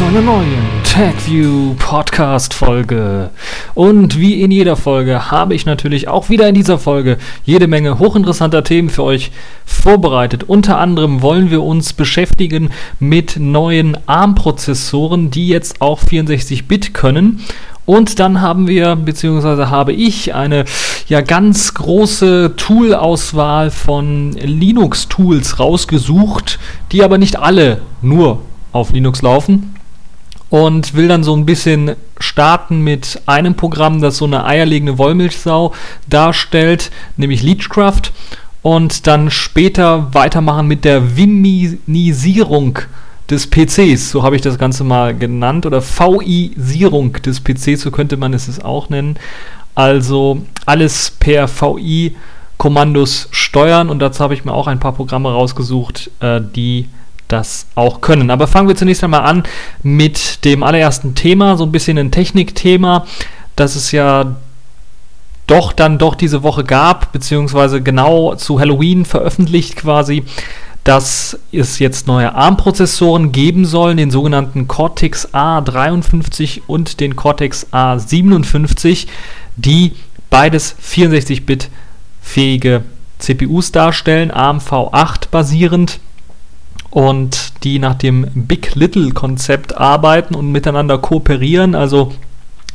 zu einer neuen TagView Podcast Folge. Und wie in jeder Folge habe ich natürlich auch wieder in dieser Folge jede Menge hochinteressanter Themen für euch vorbereitet. Unter anderem wollen wir uns beschäftigen mit neuen ARM-Prozessoren, die jetzt auch 64-Bit können. Und dann haben wir, beziehungsweise habe ich, eine ja ganz große Tool-Auswahl von Linux-Tools rausgesucht, die aber nicht alle nur auf Linux laufen und will dann so ein bisschen starten mit einem Programm, das so eine eierlegende Wollmilchsau darstellt, nämlich Leechcraft und dann später weitermachen mit der Wiminisierung des PCs, so habe ich das Ganze mal genannt, oder VI-Sierung des PCs, so könnte man es auch nennen. Also alles per VI-Kommandos steuern und dazu habe ich mir auch ein paar Programme rausgesucht, äh, die das auch können. Aber fangen wir zunächst einmal an mit dem allerersten Thema, so ein bisschen ein Technikthema, das es ja doch dann doch diese Woche gab, beziehungsweise genau zu Halloween veröffentlicht quasi, dass es jetzt neue ARM-Prozessoren geben soll, den sogenannten Cortex A53 und den Cortex A57, die beides 64-Bit fähige CPUs darstellen, ARM V8 basierend und die nach dem Big Little Konzept arbeiten und miteinander kooperieren. Also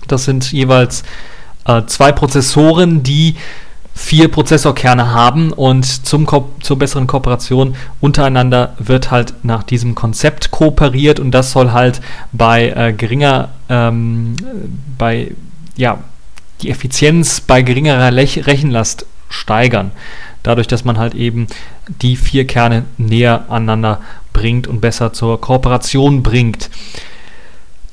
das sind jeweils äh, zwei Prozessoren, die vier Prozessorkerne haben und zum Ko zur besseren Kooperation untereinander wird halt nach diesem Konzept kooperiert und das soll halt bei äh, geringer, ähm, bei, ja, die Effizienz bei geringerer Lech Rechenlast steigern dadurch, dass man halt eben die vier Kerne näher aneinander bringt und besser zur Kooperation bringt.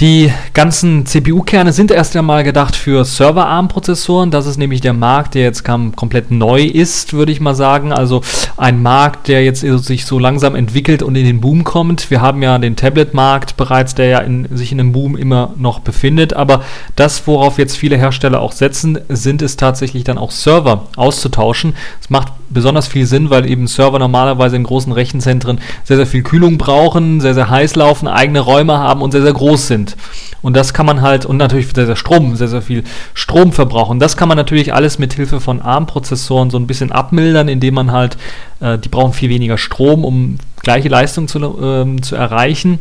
Die ganzen CPU-Kerne sind erst einmal gedacht für Server-ARM-Prozessoren. Das ist nämlich der Markt, der jetzt komplett neu ist, würde ich mal sagen. Also ein Markt, der jetzt sich so langsam entwickelt und in den Boom kommt. Wir haben ja den Tablet-Markt bereits, der ja in, sich in einem Boom immer noch befindet. Aber das, worauf jetzt viele Hersteller auch setzen, sind es tatsächlich dann auch Server auszutauschen. Es macht besonders viel Sinn, weil eben Server normalerweise in großen Rechenzentren sehr, sehr viel Kühlung brauchen, sehr, sehr heiß laufen, eigene Räume haben und sehr, sehr groß sind. Und das kann man halt, und natürlich sehr, sehr Strom, sehr, sehr viel Strom verbrauchen. Das kann man natürlich alles mit Hilfe von ARM-Prozessoren so ein bisschen abmildern, indem man halt, äh, die brauchen viel weniger Strom, um gleiche Leistung zu, äh, zu erreichen.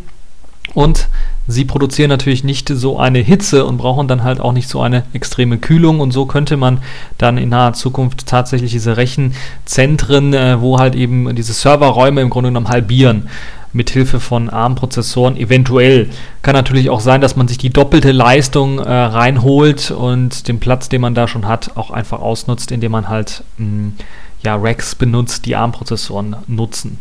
Und sie produzieren natürlich nicht so eine Hitze und brauchen dann halt auch nicht so eine extreme Kühlung. Und so könnte man dann in naher Zukunft tatsächlich diese Rechenzentren, äh, wo halt eben diese Serverräume im Grunde genommen halbieren mit Hilfe von ARM-Prozessoren. Eventuell kann natürlich auch sein, dass man sich die doppelte Leistung äh, reinholt und den Platz, den man da schon hat, auch einfach ausnutzt, indem man halt mh, mm, ja, Racks benutzt, die ARM-Prozessoren nutzen.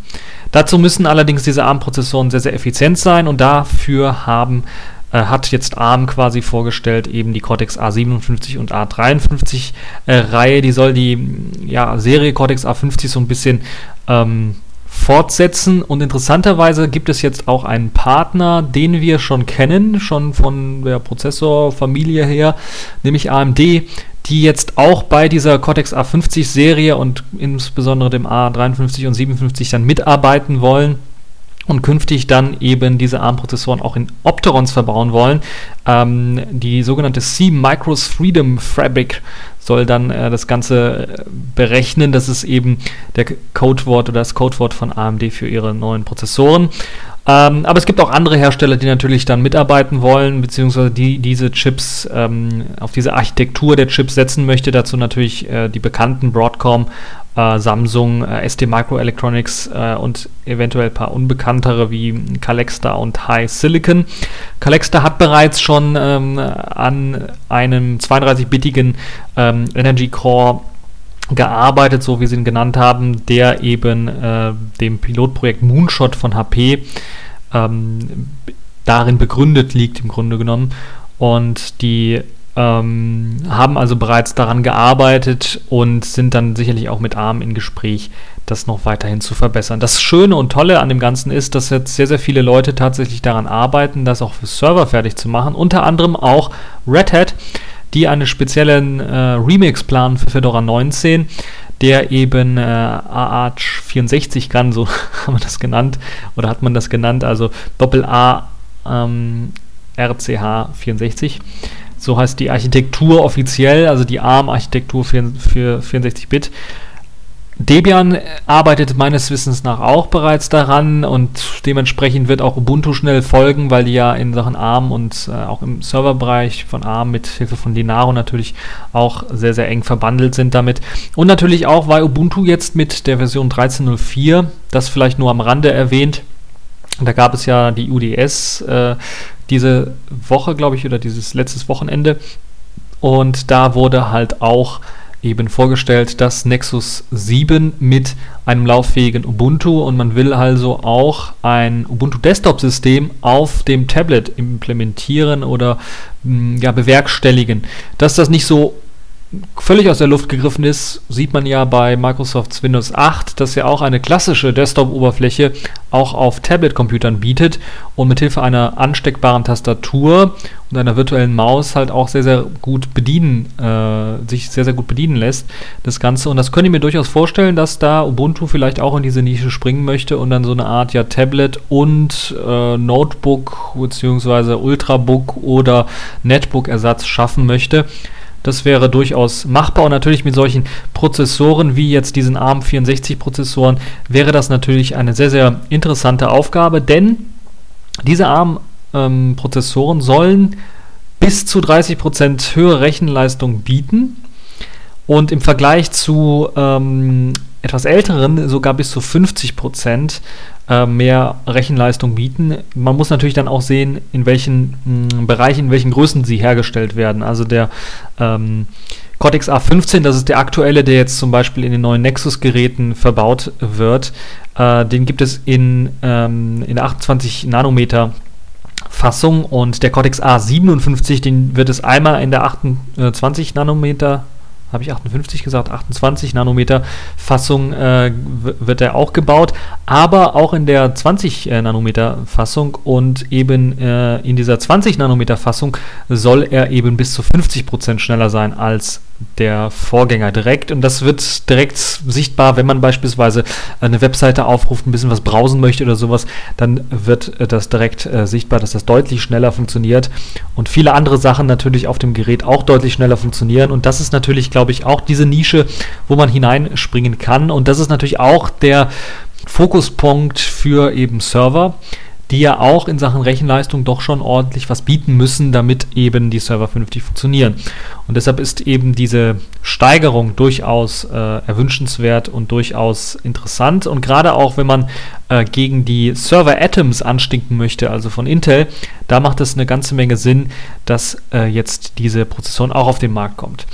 Dazu müssen allerdings diese ARM-Prozessoren sehr, sehr effizient sein und dafür haben äh, hat jetzt ARM quasi vorgestellt, eben die Cortex A57 und A53 äh, Reihe. Die soll die ja, Serie Cortex A50 so ein bisschen ähm, fortsetzen. Und interessanterweise gibt es jetzt auch einen Partner, den wir schon kennen, schon von der Prozessorfamilie her, nämlich AMD, die jetzt auch bei dieser Cortex A50 Serie und insbesondere dem A53 und 57 dann mitarbeiten wollen und künftig dann eben diese ARM-Prozessoren auch in Opterons verbauen wollen. Ähm, die sogenannte C-Micros Freedom Fabric soll dann äh, das Ganze äh, berechnen. Das ist eben der Codewort oder das Codewort von AMD für ihre neuen Prozessoren. Ähm, aber es gibt auch andere Hersteller, die natürlich dann mitarbeiten wollen, beziehungsweise die diese Chips ähm, auf diese Architektur der Chips setzen möchte. Dazu natürlich äh, die bekannten Broadcom Samsung, äh, ST Microelectronics äh, und eventuell ein paar unbekanntere wie Calexta und High Silicon. Calexta hat bereits schon ähm, an einem 32-bittigen ähm, Energy Core gearbeitet, so wie sie ihn genannt haben, der eben äh, dem Pilotprojekt Moonshot von HP ähm, darin begründet liegt, im Grunde genommen. Und die ähm, haben also bereits daran gearbeitet und sind dann sicherlich auch mit ARM in Gespräch, das noch weiterhin zu verbessern. Das Schöne und Tolle an dem Ganzen ist, dass jetzt sehr, sehr viele Leute tatsächlich daran arbeiten, das auch für Server fertig zu machen. Unter anderem auch Red Hat, die einen speziellen äh, Remix planen für Fedora 19 der eben äh, AArch 64 kann, so haben wir das genannt, oder hat man das genannt, also Doppel A ähm, RCH64. So heißt die Architektur offiziell, also die ARM-Architektur für, für 64-Bit. Debian arbeitet meines Wissens nach auch bereits daran und dementsprechend wird auch Ubuntu schnell folgen, weil die ja in Sachen ARM und äh, auch im Serverbereich von ARM mit Hilfe von Linaro natürlich auch sehr, sehr eng verbandelt sind damit. Und natürlich auch, weil Ubuntu jetzt mit der Version 13.04, das vielleicht nur am Rande erwähnt, da gab es ja die UDS äh, diese Woche, glaube ich, oder dieses letztes Wochenende. Und da wurde halt auch eben vorgestellt, das Nexus 7 mit einem lauffähigen Ubuntu und man will also auch ein Ubuntu Desktop System auf dem Tablet implementieren oder mm, ja, bewerkstelligen. Dass das nicht so völlig aus der Luft gegriffen ist, sieht man ja bei Microsofts Windows 8, das ja auch eine klassische Desktop-Oberfläche auch auf Tablet-Computern bietet und mit Hilfe einer ansteckbaren Tastatur und einer virtuellen Maus halt auch sehr, sehr gut bedienen, äh, sich sehr, sehr gut bedienen lässt, das Ganze. Und das könnte ich mir durchaus vorstellen, dass da Ubuntu vielleicht auch in diese Nische springen möchte und dann so eine Art ja Tablet und äh, Notebook bzw. Ultrabook oder Netbook-Ersatz schaffen möchte. Das wäre durchaus machbar. Und natürlich mit solchen Prozessoren wie jetzt diesen ARM64-Prozessoren wäre das natürlich eine sehr, sehr interessante Aufgabe, denn diese ARM-Prozessoren ähm, sollen bis zu 30% höhere Rechenleistung bieten. Und im Vergleich zu ähm, etwas älteren sogar bis zu 50% äh, mehr Rechenleistung bieten. Man muss natürlich dann auch sehen, in welchen mh, hm, Bereichen, in welchen Größen sie hergestellt werden. Also der ähm, Cortex A15, das ist der aktuelle, der jetzt zum Beispiel in den neuen Nexus-Geräten verbaut wird. Äh, den gibt es in, ähm, in 28 Nanometer Fassung und der Cortex A57, den wird es einmal in der 28 Nanometer habe ich 58 gesagt, 28 Nanometer Fassung äh, wird er auch gebaut, aber auch in der 20 äh, Nanometer Fassung und eben äh, in dieser 20 Nanometer Fassung soll er eben bis zu 50 Prozent schneller sein als der Vorgänger direkt. Und das wird direkt sichtbar, wenn man beispielsweise eine Webseite aufruft, ein bisschen was browsen möchte oder sowas, dann wird das direkt äh, sichtbar, dass das deutlich schneller funktioniert. Und viele andere Sachen natürlich auf dem Gerät auch deutlich schneller funktionieren. Und das ist natürlich, glaube ich, auch diese Nische, wo man hineinspringen kann. Und das ist natürlich auch der Fokuspunkt für eben Server die ja auch in Sachen Rechenleistung doch schon ordentlich was bieten müssen, damit eben die Server vernünftig funktionieren. Und deshalb ist eben diese Steigerung durchaus äh, erwünschenswert und durchaus interessant. Und gerade auch, wenn man äh, gegen die Server Atoms anstinken möchte, also von Intel, da macht es eine ganze Menge Sinn, dass äh, jetzt diese Prozessoren auch auf den Markt kommt.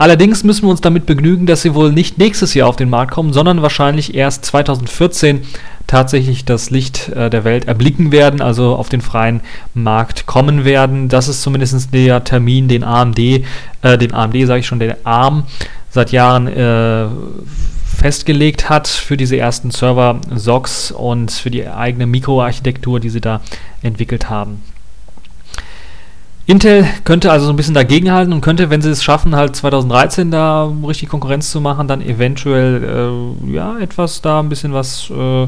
Allerdings müssen wir uns damit begnügen, dass sie wohl nicht nächstes Jahr auf den Markt kommen, sondern wahrscheinlich erst 2014 tatsächlich das Licht äh, der Welt erblicken werden, also auf den freien Markt kommen werden. Das ist zumindest der Termin, den AMD, äh, den AMD sage ich schon, der ARM seit Jahren äh, festgelegt hat für diese ersten Server-SOCs und für die eigene Mikroarchitektur, die sie da entwickelt haben. Intel könnte also so ein bisschen dagegenhalten und könnte, wenn sie es schaffen, halt 2013 da richtig Konkurrenz zu machen, dann eventuell äh, ja etwas da ein bisschen was äh,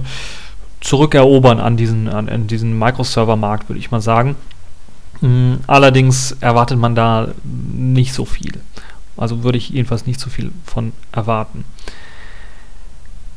zurückerobern an diesen, an, an diesen Microserver-Markt, würde ich mal sagen. Mhm, allerdings erwartet man da nicht so viel. Also würde ich jedenfalls nicht so viel von erwarten.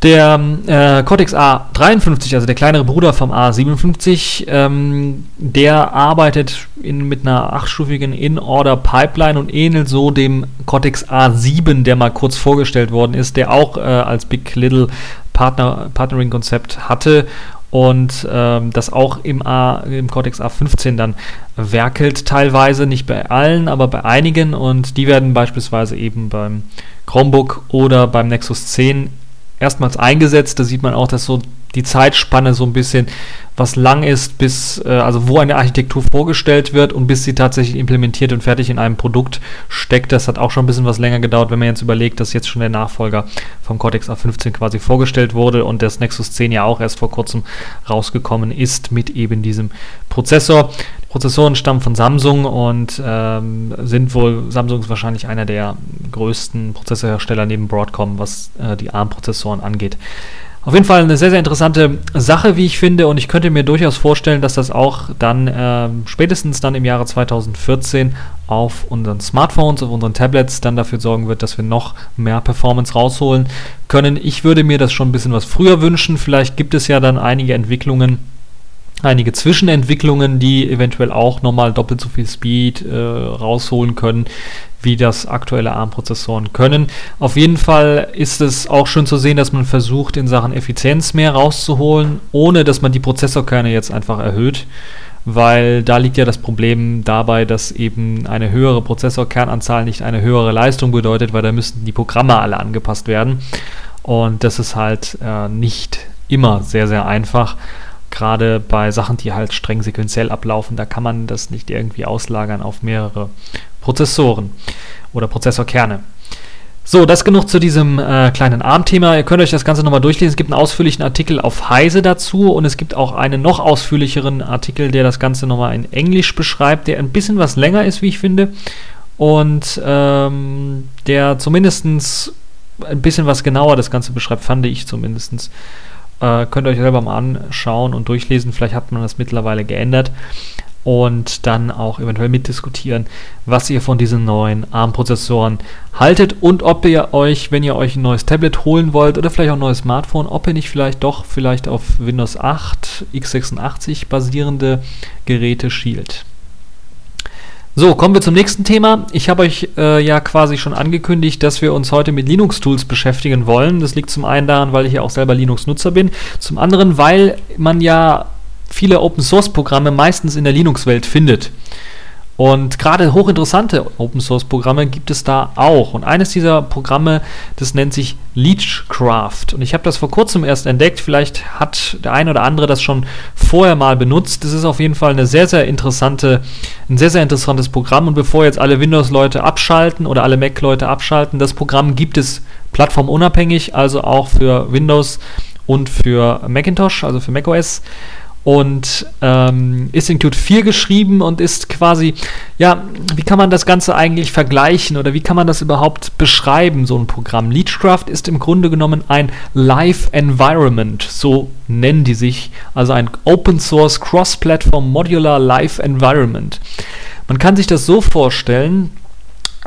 Der äh, Cortex A53, also der kleinere Bruder vom A57, ähm, der arbeitet in, mit einer achtstufigen In-Order-Pipeline und ähnelt so dem Cortex A7, der mal kurz vorgestellt worden ist, der auch äh, als Big Little Partner, Partnering-Konzept hatte und ähm, das auch im, A, im Cortex A15 dann werkelt, teilweise nicht bei allen, aber bei einigen und die werden beispielsweise eben beim Chromebook oder beim Nexus 10 erstmals eingesetzt. Da sieht man auch, dass so die Zeitspanne so ein bisschen was lang ist, bis äh, also wo eine Architektur vorgestellt wird und bis sie tatsächlich implementiert und fertig in einem Produkt steckt. Das hat auch schon ein bisschen was länger gedauert, wenn man jetzt überlegt, dass jetzt schon der Nachfolger vom Cortex A15 quasi vorgestellt wurde und das Nexus 10 ja auch erst vor kurzem rausgekommen ist mit eben diesem Prozessor. Prozessoren stammen von Samsung und ähm, sind wohl, Samsung ist wahrscheinlich einer der größten Prozessorhersteller neben Broadcom, was äh, die ARM-Prozessoren angeht. Auf jeden Fall eine sehr, sehr interessante Sache, wie ich finde, und ich könnte mir durchaus vorstellen, dass das auch dann äh, spätestens dann im Jahre 2014 auf unseren Smartphones, auf unseren Tablets dann dafür sorgen wird, dass wir noch mehr Performance rausholen können. Ich würde mir das schon ein bisschen was früher wünschen. Vielleicht gibt es ja dann einige Entwicklungen, einige Zwischenentwicklungen, die eventuell auch nochmal doppelt so viel Speed äh, rausholen können, wie das aktuelle ARM-Prozessoren können. Auf jeden Fall ist es auch schön zu sehen, dass man versucht, in Sachen Effizienz mehr rauszuholen, ohne dass man die Prozessorkerne jetzt einfach erhöht. Weil da liegt ja das Problem dabei, dass eben eine höhere Prozessorkernanzahl nicht eine höhere Leistung bedeutet, weil da müssten die Programme alle angepasst werden. Und das ist halt äh, nicht immer sehr, sehr einfach gerade bei Sachen, die halt streng sequenziell ablaufen, da kann man das nicht irgendwie auslagern auf mehrere Prozessoren oder Prozessorkerne. So, das genug zu diesem äh, kleinen ARM-Thema. Ihr könnt euch das Ganze nochmal durchlesen. Es gibt einen ausführlichen Artikel auf Heise dazu und es gibt auch einen noch ausführlicheren Artikel, der das Ganze nochmal in Englisch beschreibt, der ein bisschen was länger ist, wie ich finde. Und ähm, der zumindest ein bisschen was genauer das Ganze beschreibt, fand ich zumindest. Äh, könnt ihr euch selber mal anschauen und durchlesen. Vielleicht hat man das mittlerweile geändert. Und dann auch eventuell mitdiskutieren, was ihr von diesen neuen ARM-Prozessoren haltet und ob ihr euch, wenn ihr euch ein neues Tablet holen wollt oder vielleicht auch ein neues Smartphone, ob ihr nicht vielleicht doch vielleicht auf Windows 8, x86 basierende Geräte schielt. So, kommen wir zum nächsten Thema. Ich habe euch äh, ja quasi schon angekündigt, dass wir uns heute mit Linux-Tools beschäftigen wollen. Das liegt zum einen daran, weil ich ja auch selber Linux-Nutzer bin. Zum anderen, weil man ja viele Open-Source-Programme meistens in der Linux-Welt findet. Und gerade hochinteressante Open Source Programme gibt es da auch. Und eines dieser Programme, das nennt sich Leechcraft. Und ich habe das vor kurzem erst entdeckt. Vielleicht hat der eine oder andere das schon vorher mal benutzt. Das ist auf jeden Fall eine sehr, sehr interessante, ein sehr, sehr interessantes Programm. Und bevor jetzt alle Windows-Leute abschalten oder alle Mac-Leute abschalten, das Programm gibt es plattformunabhängig, also auch für Windows und für Macintosh, also für macOS und ähm, ist in Qt 4 geschrieben und ist quasi, ja, wie kann man das Ganze eigentlich vergleichen oder wie kann man das überhaupt beschreiben, so ein Programm? Leechcraft ist im Grunde genommen ein Live Environment, so nennen die sich, also ein Open Source Cross-Platform Modular Live Environment. Man kann sich das so vorstellen,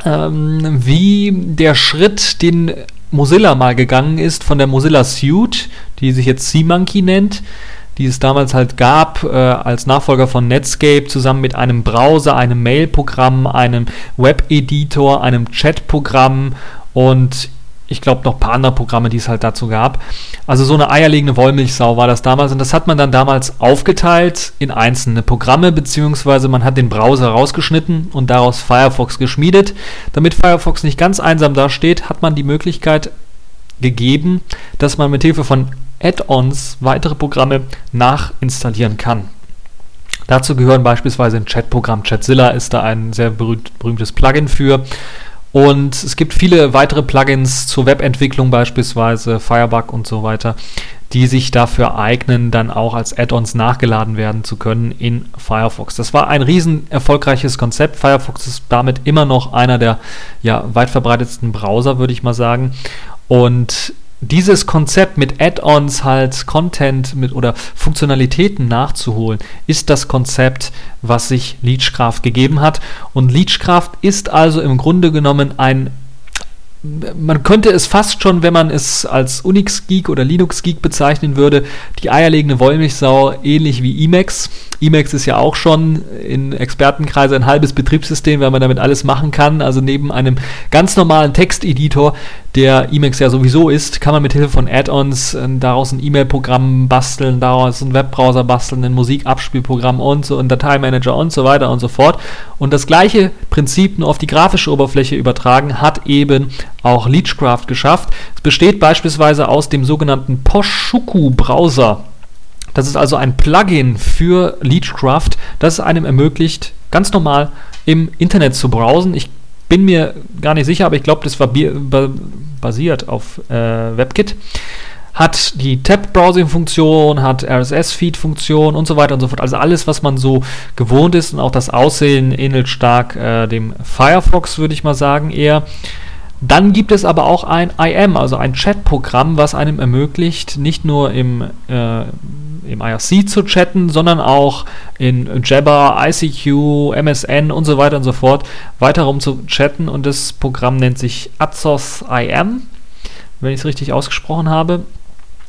ähm, wie der Schritt, den Mozilla mal gegangen ist von der Mozilla Suite, die sich jetzt SeaMonkey nennt, die es damals halt gab, äh, als Nachfolger von Netscape, zusammen mit einem Browser, einem Mail-Programm, einem Web-Editor, einem Chat-Programm und ich glaube noch ein paar andere Programme, die es halt dazu gab. Also so eine eierlegende Wollmilchsau war das damals und das hat man dann damals aufgeteilt in einzelne Programme, beziehungsweise man hat den Browser rausgeschnitten und daraus Firefox geschmiedet. Damit Firefox nicht ganz einsam dasteht, hat man die Möglichkeit gegeben, dass man mit Hilfe von Add-ons weitere Programme nachinstallieren kann. Dazu gehören beispielsweise ein Chatprogramm. Chatzilla ist da ein sehr berühmt, berühmtes Plugin für. Und es gibt viele weitere Plugins zur Webentwicklung, beispielsweise Firebug und so weiter, die sich dafür eignen, dann auch als Add-ons nachgeladen werden zu können in Firefox. Das war ein riesen erfolgreiches Konzept. Firefox ist damit immer noch einer der ja, weit verbreitetsten Browser, würde ich mal sagen. Und dieses Konzept mit Add-ons halt Content mit oder Funktionalitäten nachzuholen, ist das Konzept, was sich Leechcraft gegeben hat. Und Leechcraft ist also im Grunde genommen ein man könnte es fast schon, wenn man es als Unix-Geek oder Linux-Geek bezeichnen würde, die eierlegende Wollmilchsau, ähnlich wie Emacs. Emacs ist ja auch schon in Expertenkreise ein halbes Betriebssystem, weil man damit alles machen kann. Also neben einem ganz normalen Texteditor der Emacs ja sowieso ist, kann man mit Hilfe von Add-ons äh, daraus ein E-Mail-Programm basteln, daraus einen Webbrowser basteln, ein Musikabspielprogramm und so, ein Dateimanager und so weiter und so fort. Und das gleiche Prinzip nur auf die grafische Oberfläche übertragen, hat eben auch Leechcraft geschafft. Es besteht beispielsweise aus dem sogenannten Poshuku-Browser. Das ist also ein Plugin für Leechcraft, das es einem ermöglicht, ganz normal im Internet zu browsen. Ich bin mir gar nicht sicher, aber ich glaube, das war basiert auf äh, WebKit. Hat die Tab-Browsing-Funktion, hat RSS-Feed-Funktion und so weiter und so fort. Also alles, was man so gewohnt ist und auch das Aussehen ähnelt stark äh, dem Firefox, würde ich mal sagen, eher. Dann gibt es aber auch ein IM, also ein Chat-Programm, was einem ermöglicht, nicht nur im, äh, im IRC zu chatten, sondern auch in Jabber, ICQ, MSN und so weiter und so fort weiter rum zu chatten. Und das Programm nennt sich Atzos IM, wenn ich es richtig ausgesprochen habe.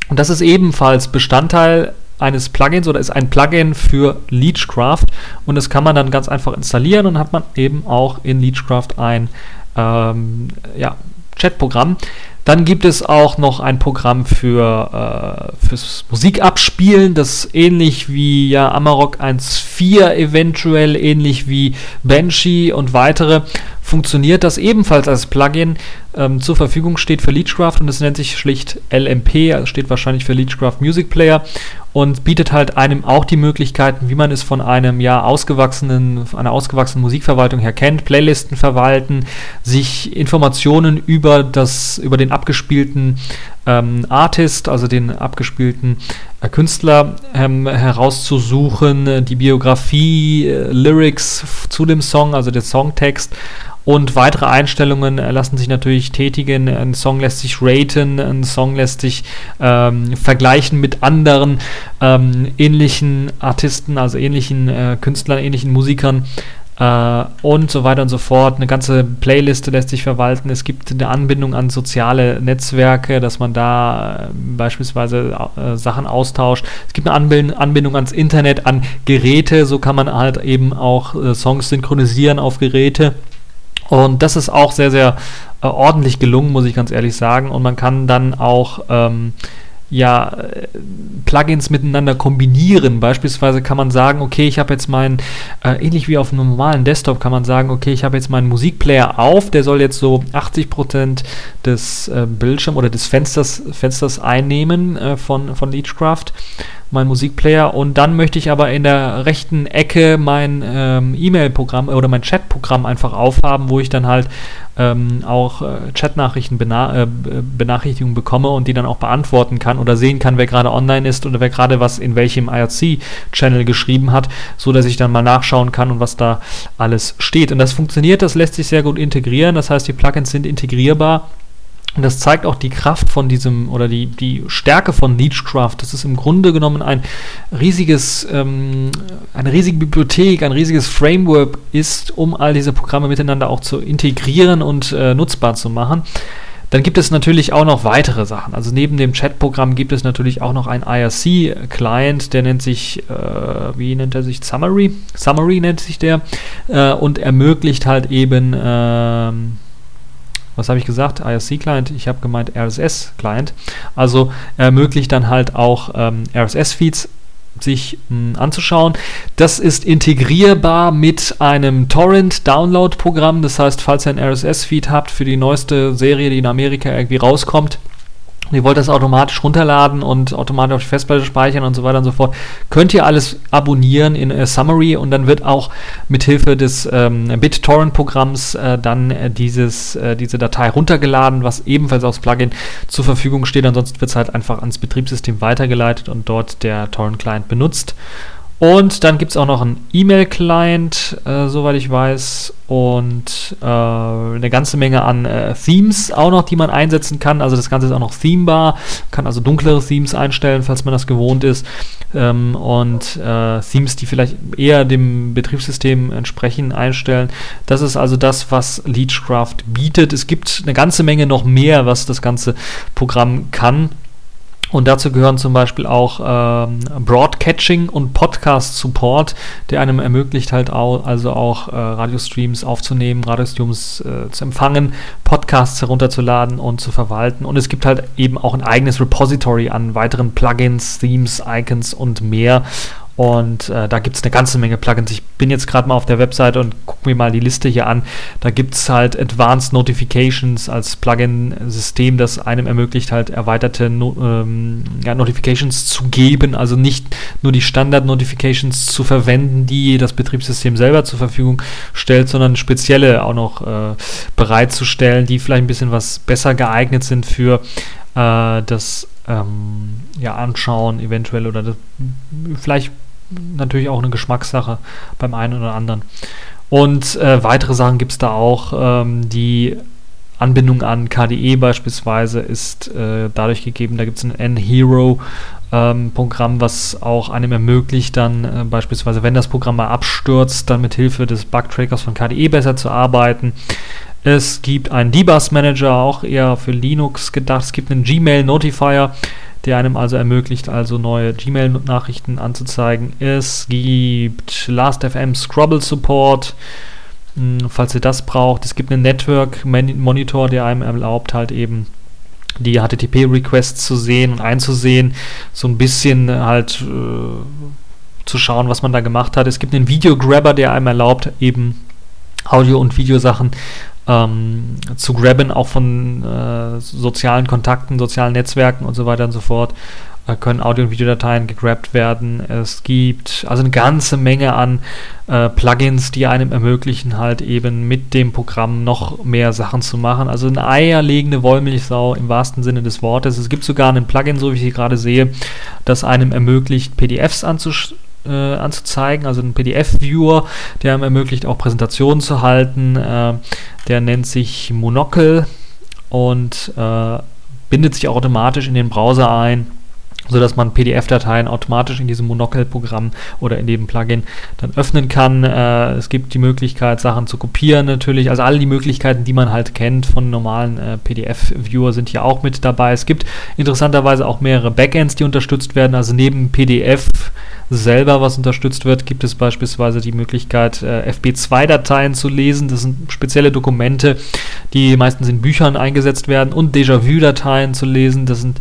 Und das ist ebenfalls Bestandteil eines Plugins oder ist ein Plugin für Leechcraft und das kann man dann ganz einfach installieren und hat man eben auch in Leechcraft ein ähm, ja, Chatprogramm. Dann gibt es auch noch ein Programm für äh, fürs Musikabspielen, das ähnlich wie ja, Amarok 1.4 eventuell, ähnlich wie Banshee und weitere, funktioniert das ebenfalls als Plugin ähm, zur Verfügung steht für Leechcraft und es nennt sich schlicht LMP, also steht wahrscheinlich für Leechcraft Music Player und bietet halt einem auch die Möglichkeiten, wie man es von einem ja ausgewachsenen, einer ausgewachsenen Musikverwaltung her kennt, Playlisten verwalten, sich Informationen über das, über den abgespielten ähm, Artist, also den abgespielten äh, Künstler ähm, herauszusuchen, die Biografie, äh, Lyrics zu dem Song, also der Songtext und weitere Einstellungen lassen sich natürlich tätigen. Ein Song lässt sich raten, ein Song lässt sich ähm, vergleichen mit anderen ähm, ähnlichen Artisten, also ähnlichen äh, Künstlern, ähnlichen Musikern äh, und so weiter und so fort. Eine ganze Playliste lässt sich verwalten. Es gibt eine Anbindung an soziale Netzwerke, dass man da äh, beispielsweise äh, Sachen austauscht. Es gibt eine Anbind Anbindung ans Internet, an Geräte. So kann man halt eben auch äh, Songs synchronisieren auf Geräte. Und das ist auch sehr, sehr äh, ordentlich gelungen, muss ich ganz ehrlich sagen. Und man kann dann auch ähm, ja, äh, Plugins miteinander kombinieren. Beispielsweise kann man sagen, okay, ich habe jetzt meinen, äh, ähnlich wie auf einem normalen Desktop, kann man sagen, okay, ich habe jetzt meinen Musikplayer auf, der soll jetzt so 80% des äh, Bildschirms oder des Fensters, Fensters einnehmen äh, von, von Leechcraft mein Musikplayer und dann möchte ich aber in der rechten Ecke mein ähm, E-Mail-Programm oder mein Chat-Programm einfach aufhaben, wo ich dann halt ähm, auch äh, Chat-Nachrichten bena äh, Benachrichtigungen bekomme und die dann auch beantworten kann oder sehen kann, wer gerade online ist oder wer gerade was in welchem IRC-Channel geschrieben hat, so dass ich dann mal nachschauen kann und was da alles steht. Und das funktioniert, das lässt sich sehr gut integrieren. Das heißt, die Plugins sind integrierbar und das zeigt auch die Kraft von diesem oder die, die Stärke von Leechcraft. Das ist im Grunde genommen ein riesiges, ähm, eine riesige Bibliothek, ein riesiges Framework ist, um all diese Programme miteinander auch zu integrieren und äh, nutzbar zu machen. Dann gibt es natürlich auch noch weitere Sachen. Also neben dem Chat-Programm gibt es natürlich auch noch einen IRC-Client, der nennt sich, äh, wie nennt er sich? Summary. Summary nennt sich der äh, und ermöglicht halt eben ähm, was habe ich gesagt? IRC-Client, ich habe gemeint RSS-Client. Also ermöglicht dann halt auch ähm, RSS-Feeds sich mh, anzuschauen. Das ist integrierbar mit einem Torrent-Download-Programm. Das heißt, falls ihr ein RSS-Feed habt für die neueste Serie, die in Amerika irgendwie rauskommt, ihr wollt das automatisch runterladen und automatisch auf die Festplatte speichern und so weiter und so fort, könnt ihr alles abonnieren in äh, Summary und dann wird auch mithilfe des ähm, BitTorrent-Programms äh, dann äh, dieses, äh, diese Datei runtergeladen, was ebenfalls aufs Plugin zur Verfügung steht. Ansonsten wird es halt einfach ans Betriebssystem weitergeleitet und dort der Torrent-Client benutzt. Und dann gibt es auch noch einen E-Mail-Client, äh, soweit ich weiß, und äh, eine ganze Menge an äh, Themes auch noch, die man einsetzen kann. Also das Ganze ist auch noch themebar, kann also dunklere Themes einstellen, falls man das gewohnt ist. Ähm, und äh, Themes, die vielleicht eher dem Betriebssystem entsprechen, einstellen. Das ist also das, was Leechcraft bietet. Es gibt eine ganze Menge noch mehr, was das ganze Programm kann. Und dazu gehören zum Beispiel auch ähm, Broadcatching und Podcast Support, der einem ermöglicht halt auch, also auch äh, Radiostreams aufzunehmen, Radiostreams äh, zu empfangen, Podcasts herunterzuladen und zu verwalten. Und es gibt halt eben auch ein eigenes Repository an weiteren Plugins, Themes, Icons und mehr. Und äh, da gibt es eine ganze Menge Plugins. Ich bin jetzt gerade mal auf der Webseite und gucke mir mal die Liste hier an. Da gibt es halt Advanced Notifications als Plugin-System, das einem ermöglicht, halt erweiterte no ähm, ja, Notifications zu geben. Also nicht nur die Standard-Notifications zu verwenden, die das Betriebssystem selber zur Verfügung stellt, sondern spezielle auch noch äh, bereitzustellen, die vielleicht ein bisschen was besser geeignet sind für äh, das ähm, ja, Anschauen eventuell oder das, vielleicht natürlich auch eine Geschmackssache beim einen oder anderen. Und äh, weitere Sachen gibt es da auch, ähm, die Anbindung an KDE beispielsweise ist äh, dadurch gegeben. Da gibt es ein N-Hero. Ähm, Programm, was auch einem ermöglicht, dann äh, beispielsweise, wenn das Programm mal abstürzt, dann mit Hilfe des Bug-Trackers von KDE besser zu arbeiten. Es gibt einen Debus Manager, auch eher für Linux gedacht. Es gibt einen Gmail Notifier, der einem also ermöglicht, also neue Gmail-Nachrichten anzuzeigen. Es gibt Last.fm Scrabble Support, hm, falls ihr das braucht. Es gibt einen Network Monitor, der einem erlaubt, halt eben die HTTP-Requests zu sehen und einzusehen, so ein bisschen halt äh, zu schauen, was man da gemacht hat. Es gibt einen Video-Grabber, der einem erlaubt, eben Audio- und Videosachen ähm, zu grabben, auch von äh, sozialen Kontakten, sozialen Netzwerken und so weiter und so fort, äh, können Audio- und Videodateien gegrabt werden. Es gibt also eine ganze Menge an äh, Plugins, die einem ermöglichen, halt eben mit dem Programm noch mehr Sachen zu machen. Also eine eierlegende Wollmilchsau im wahrsten Sinne des Wortes. Es gibt sogar ein Plugin, so wie ich hier gerade sehe, das einem ermöglicht, PDFs anzuschauen äh, anzuzeigen, also ein PDF-Viewer, der einem ermöglicht, auch Präsentationen zu halten. Äh, der nennt sich Monocle und äh, bindet sich automatisch in den Browser ein sodass man PDF-Dateien automatisch in diesem Monocle-Programm oder in dem Plugin dann öffnen kann. Äh, es gibt die Möglichkeit, Sachen zu kopieren natürlich. Also alle die Möglichkeiten, die man halt kennt von normalen äh, PDF-Viewer sind hier auch mit dabei. Es gibt interessanterweise auch mehrere Backends, die unterstützt werden. Also neben PDF selber, was unterstützt wird, gibt es beispielsweise die Möglichkeit, äh, FB2-Dateien zu lesen. Das sind spezielle Dokumente, die meistens in Büchern eingesetzt werden und Déjà-vu-Dateien zu lesen. Das sind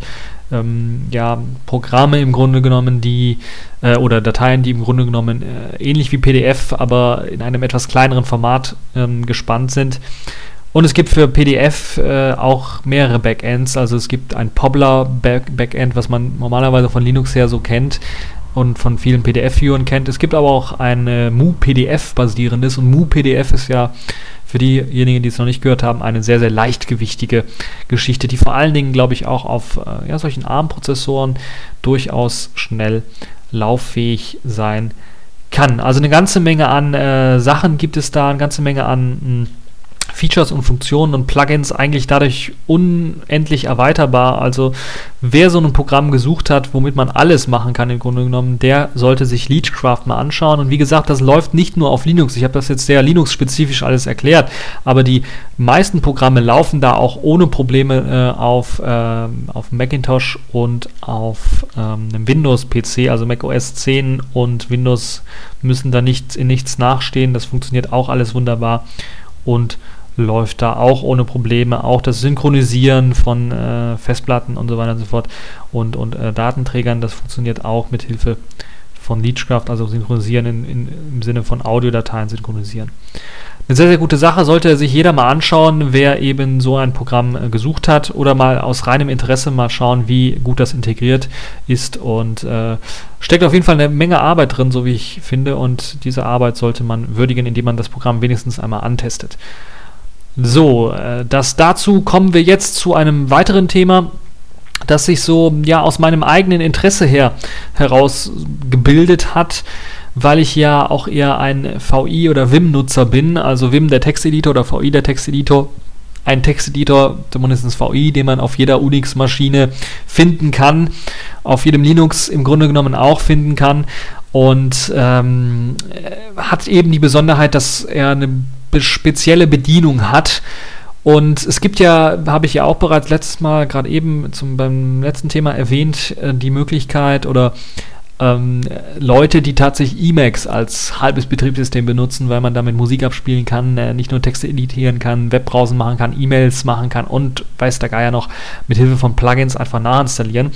ähm, ja, Programme im Grunde genommen, die äh, oder Dateien, die im Grunde genommen äh, ähnlich wie PDF, aber in einem etwas kleineren Format ähm, gespannt sind. Und es gibt für PDF äh, auch mehrere Backends. Also es gibt ein Pobler Back Backend, was man normalerweise von Linux her so kennt und von vielen PDF-Viewern kennt. Es gibt aber auch ein äh, MuPDF basierendes und MuPDF ist ja für diejenigen, die es noch nicht gehört haben, eine sehr, sehr leichtgewichtige Geschichte, die vor allen Dingen, glaube ich, auch auf äh, ja, solchen ARM-Prozessoren durchaus schnell lauffähig sein kann. Also eine ganze Menge an äh, Sachen gibt es da, eine ganze Menge an hm, Features und Funktionen und Plugins eigentlich dadurch unendlich erweiterbar. Also wer so ein Programm gesucht hat, womit man alles machen kann im Grunde genommen, der sollte sich Leechcraft mal anschauen. Und wie gesagt, das läuft nicht nur auf Linux. Ich habe das jetzt sehr Linux-spezifisch alles erklärt, aber die meisten Programme laufen da auch ohne Probleme äh, auf, äh, auf Macintosh und auf ähm, Windows-PC, also Mac OS 10 und Windows müssen da nicht in nichts nachstehen. Das funktioniert auch alles wunderbar und läuft da auch ohne Probleme. Auch das Synchronisieren von äh, Festplatten und so weiter und so fort und, und äh, Datenträgern, das funktioniert auch mit Hilfe von Leechcraft, also synchronisieren in, in, im Sinne von Audiodateien synchronisieren. Eine sehr, sehr gute Sache, sollte sich jeder mal anschauen, wer eben so ein Programm äh, gesucht hat oder mal aus reinem Interesse mal schauen, wie gut das integriert ist und äh, steckt auf jeden Fall eine Menge Arbeit drin, so wie ich finde und diese Arbeit sollte man würdigen, indem man das Programm wenigstens einmal antestet. So, äh, das dazu kommen wir jetzt zu einem weiteren Thema, das sich so ja aus meinem eigenen Interesse her herausgebildet hat, weil ich ja auch eher ein VI oder Vim-Nutzer bin, also Vim der Texteditor oder VI der Texteditor. Ein Texteditor, zumindest VI, den man auf jeder Unix-Maschine finden kann, auf jedem Linux im Grunde genommen auch finden kann und ähm, hat eben die Besonderheit, dass er eine spezielle Bedienung hat. Und es gibt ja, habe ich ja auch bereits letztes Mal, gerade eben zum, beim letzten Thema erwähnt, äh, die Möglichkeit oder ähm, Leute, die tatsächlich Emacs als halbes Betriebssystem benutzen, weil man damit Musik abspielen kann, äh, nicht nur Texte editieren kann, Webbrowsen machen kann, E-Mails machen kann und weiß der Geier noch, mit Hilfe von Plugins einfach nachinstallieren.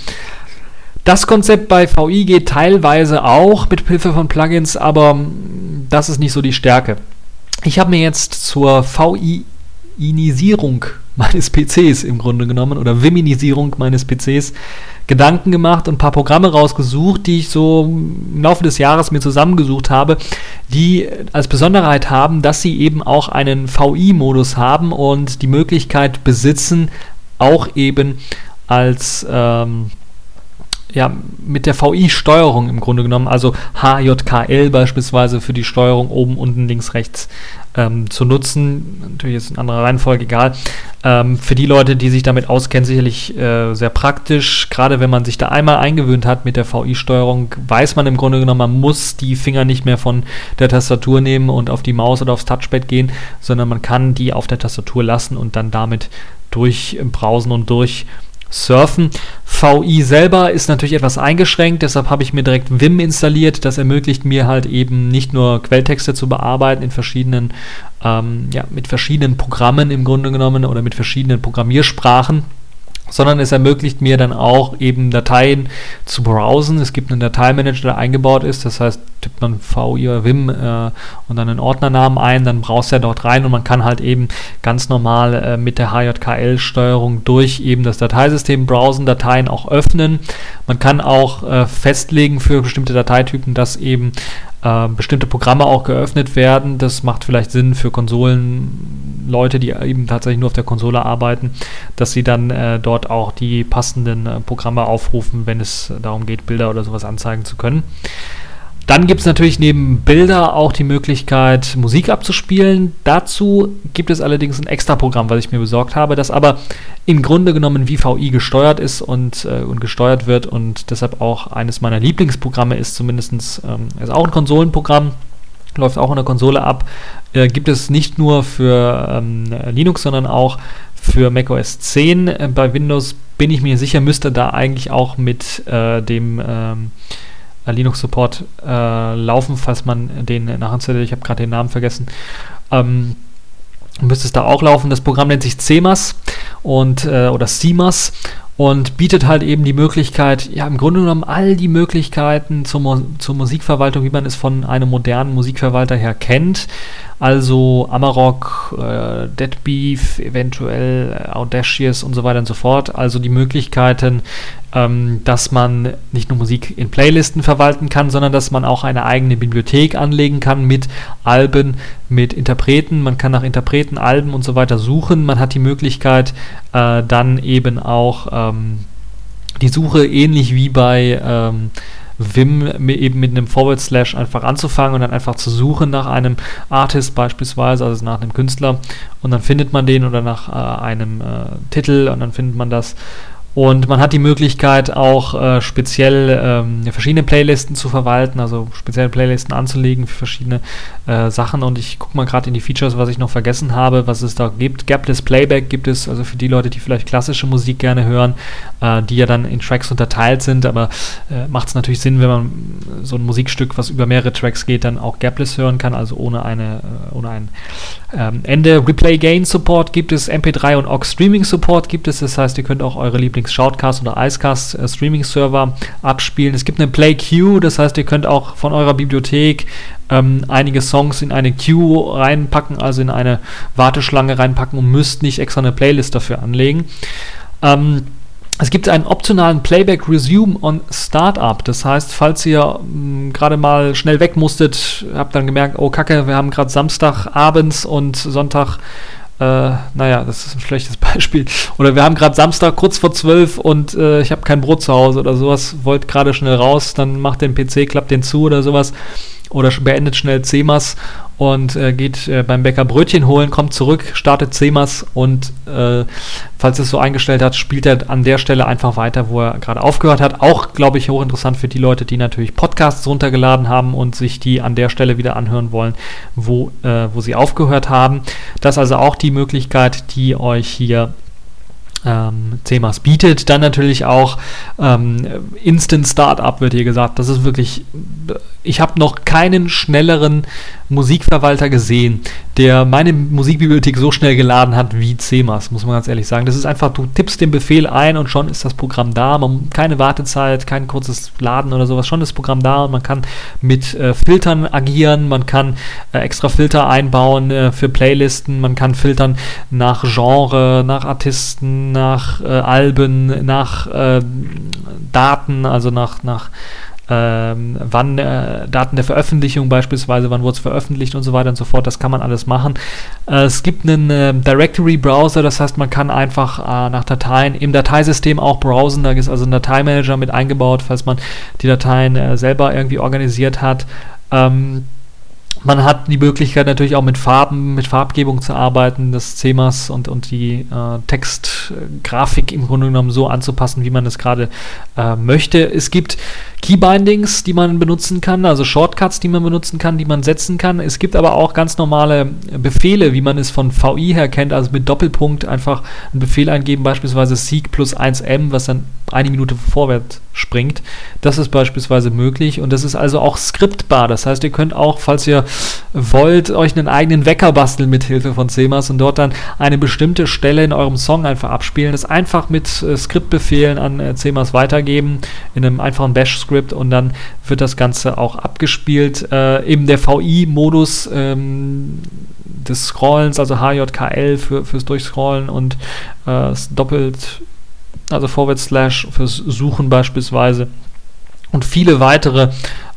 Das Konzept bei VI geht teilweise auch mit Hilfe von Plugins, aber das ist nicht so die Stärke. Ich habe mir jetzt zur VI-Inisierung meines PCs im Grunde genommen oder Wiminisierung meines PCs Gedanken gemacht und ein paar Programme rausgesucht, die ich so im Laufe des Jahres mir zusammengesucht habe, die als Besonderheit haben, dass sie eben auch einen VI-Modus haben und die Möglichkeit besitzen, auch eben als ähm, ja, mit der VI-Steuerung im Grunde genommen, also HJKL beispielsweise für die Steuerung oben, unten, links, rechts ähm, zu nutzen. Natürlich ist es in anderer Reihenfolge egal. Ähm, für die Leute, die sich damit auskennen, sicherlich äh, sehr praktisch. Gerade wenn man sich da einmal eingewöhnt hat mit der VI-Steuerung, weiß man im Grunde genommen, man muss die Finger nicht mehr von der Tastatur nehmen und auf die Maus oder aufs Touchpad gehen, sondern man kann die auf der Tastatur lassen und dann damit durchbrausen und durch surfen. VI selber ist natürlich etwas eingeschränkt, deshalb habe ich mir direkt Vim installiert. Das ermöglicht mir halt eben nicht nur Quelltexte zu bearbeiten in verschiedenen, ähm, ja, mit verschiedenen Programmen im Grunde genommen oder mit verschiedenen Programmiersprachen sondern es ermöglicht mir dann auch eben Dateien zu browsen. Es gibt einen Dateimanager, der eingebaut ist, das heißt, tippt man VI oder Vim äh, und dann einen Ordnernamen ein, dann brauchst du ja dort rein und man kann halt eben ganz normal äh, mit der HJKL-Steuerung durch eben das Dateisystem browsen, Dateien auch öffnen. Man kann auch äh, festlegen für bestimmte Dateitypen, dass eben äh, bestimmte Programme auch geöffnet werden. Das macht vielleicht Sinn für Konsolenleute, die eben tatsächlich nur auf der Konsole arbeiten, dass sie dann äh, dort auch die passenden äh, Programme aufrufen, wenn es darum geht, Bilder oder sowas anzeigen zu können. Dann gibt es natürlich neben Bilder auch die Möglichkeit, Musik abzuspielen. Dazu gibt es allerdings ein extra Programm, was ich mir besorgt habe, das aber im Grunde genommen wie VI gesteuert ist und, äh, und gesteuert wird und deshalb auch eines meiner Lieblingsprogramme ist, zumindest ähm, ist auch ein Konsolenprogramm, läuft auch in der Konsole ab. Äh, gibt es nicht nur für ähm, Linux, sondern auch für macOS 10. Äh, bei Windows bin ich mir sicher, müsste da eigentlich auch mit äh, dem ähm, äh, Linux-Support äh, laufen, falls man den nachinstalliert. Ich habe gerade den Namen vergessen. Ähm, müsste es da auch laufen. Das Programm nennt sich CMAS und äh, oder CMAS und bietet halt eben die Möglichkeit, ja im Grunde genommen all die Möglichkeiten zur, zur Musikverwaltung, wie man es von einem modernen Musikverwalter her kennt. Also Amarok, äh, Dead Beef, eventuell äh, Audacious und so weiter und so fort. Also die Möglichkeiten, ähm, dass man nicht nur Musik in Playlisten verwalten kann, sondern dass man auch eine eigene Bibliothek anlegen kann mit Alben, mit Interpreten. Man kann nach Interpreten, Alben und so weiter suchen. Man hat die Möglichkeit, äh, dann eben auch ähm, die Suche ähnlich wie bei ähm, Vim eben mit einem Forward Slash einfach anzufangen und dann einfach zu suchen nach einem Artist beispielsweise, also nach einem Künstler. Und dann findet man den oder nach äh, einem äh, Titel und dann findet man das und man hat die Möglichkeit auch äh, speziell ähm, verschiedene Playlisten zu verwalten, also spezielle Playlisten anzulegen für verschiedene äh, Sachen. Und ich gucke mal gerade in die Features, was ich noch vergessen habe, was es da gibt. Gapless Playback gibt es, also für die Leute, die vielleicht klassische Musik gerne hören, äh, die ja dann in Tracks unterteilt sind. Aber äh, macht es natürlich Sinn, wenn man so ein Musikstück, was über mehrere Tracks geht, dann auch Gapless hören kann, also ohne, eine, äh, ohne ein ähm, Ende. Replay Gain Support gibt es, MP3 und aux Streaming Support gibt es. Das heißt, ihr könnt auch eure Lieblings Shoutcast oder Icecast äh, Streaming Server abspielen. Es gibt eine Play Queue, das heißt, ihr könnt auch von eurer Bibliothek ähm, einige Songs in eine Queue reinpacken, also in eine Warteschlange reinpacken und müsst nicht extra eine Playlist dafür anlegen. Ähm, es gibt einen optionalen Playback Resume on Startup. Das heißt, falls ihr hm, gerade mal schnell weg musstet, habt dann gemerkt, oh Kacke, wir haben gerade Samstag abends und Sonntag äh, naja, das ist ein schlechtes Beispiel. Oder wir haben gerade Samstag kurz vor zwölf und äh, ich habe kein Brot zu Hause oder sowas, wollt gerade schnell raus, dann macht den PC, klappt den zu oder sowas oder beendet schnell CMAS und äh, geht äh, beim Bäcker Brötchen holen, kommt zurück, startet CMAS und äh, falls es so eingestellt hat, spielt er an der Stelle einfach weiter, wo er gerade aufgehört hat. Auch, glaube ich, hochinteressant für die Leute, die natürlich Podcasts runtergeladen haben und sich die an der Stelle wieder anhören wollen, wo, äh, wo sie aufgehört haben. Das ist also auch die Möglichkeit, die euch hier ähm, CMAS bietet. Dann natürlich auch ähm, Instant Startup wird hier gesagt. Das ist wirklich, ich habe noch keinen schnelleren Musikverwalter gesehen, der meine Musikbibliothek so schnell geladen hat wie CMAS, muss man ganz ehrlich sagen. Das ist einfach, du tippst den Befehl ein und schon ist das Programm da. Man, keine Wartezeit, kein kurzes Laden oder sowas, schon ist das Programm da und man kann mit äh, Filtern agieren, man kann äh, extra Filter einbauen äh, für Playlisten, man kann filtern nach Genre, nach Artisten, nach äh, Alben, nach äh, Daten, also nach, nach ähm, wann äh, Daten der Veröffentlichung beispielsweise, wann wurde es veröffentlicht und so weiter und so fort. Das kann man alles machen. Äh, es gibt einen äh, Directory-Browser, das heißt, man kann einfach äh, nach Dateien im Dateisystem auch browsen. Da ist also ein Dateimanager mit eingebaut, falls man die Dateien äh, selber irgendwie organisiert hat. Ähm, man hat die Möglichkeit natürlich auch mit Farben, mit Farbgebung zu arbeiten, das CMAS und, und die äh, Textgrafik im Grunde genommen so anzupassen, wie man es gerade äh, möchte. Es gibt Keybindings, die man benutzen kann, also Shortcuts, die man benutzen kann, die man setzen kann. Es gibt aber auch ganz normale Befehle, wie man es von VI her kennt, also mit Doppelpunkt einfach einen Befehl eingeben, beispielsweise Seek plus 1M, was dann eine Minute vorwärts springt. Das ist beispielsweise möglich und das ist also auch skriptbar. Das heißt, ihr könnt auch, falls ihr wollt, euch einen eigenen Wecker basteln mit Hilfe von CMAS und dort dann eine bestimmte Stelle in eurem Song einfach abspielen. Das einfach mit äh, Skriptbefehlen an äh, CMAS weitergeben in einem einfachen JavaScript und dann wird das Ganze auch abgespielt. Äh, eben der VI-Modus ähm, des Scrollens, also HJKL für, fürs Durchscrollen und äh, doppelt, also Forward Slash fürs Suchen beispielsweise. Und viele weitere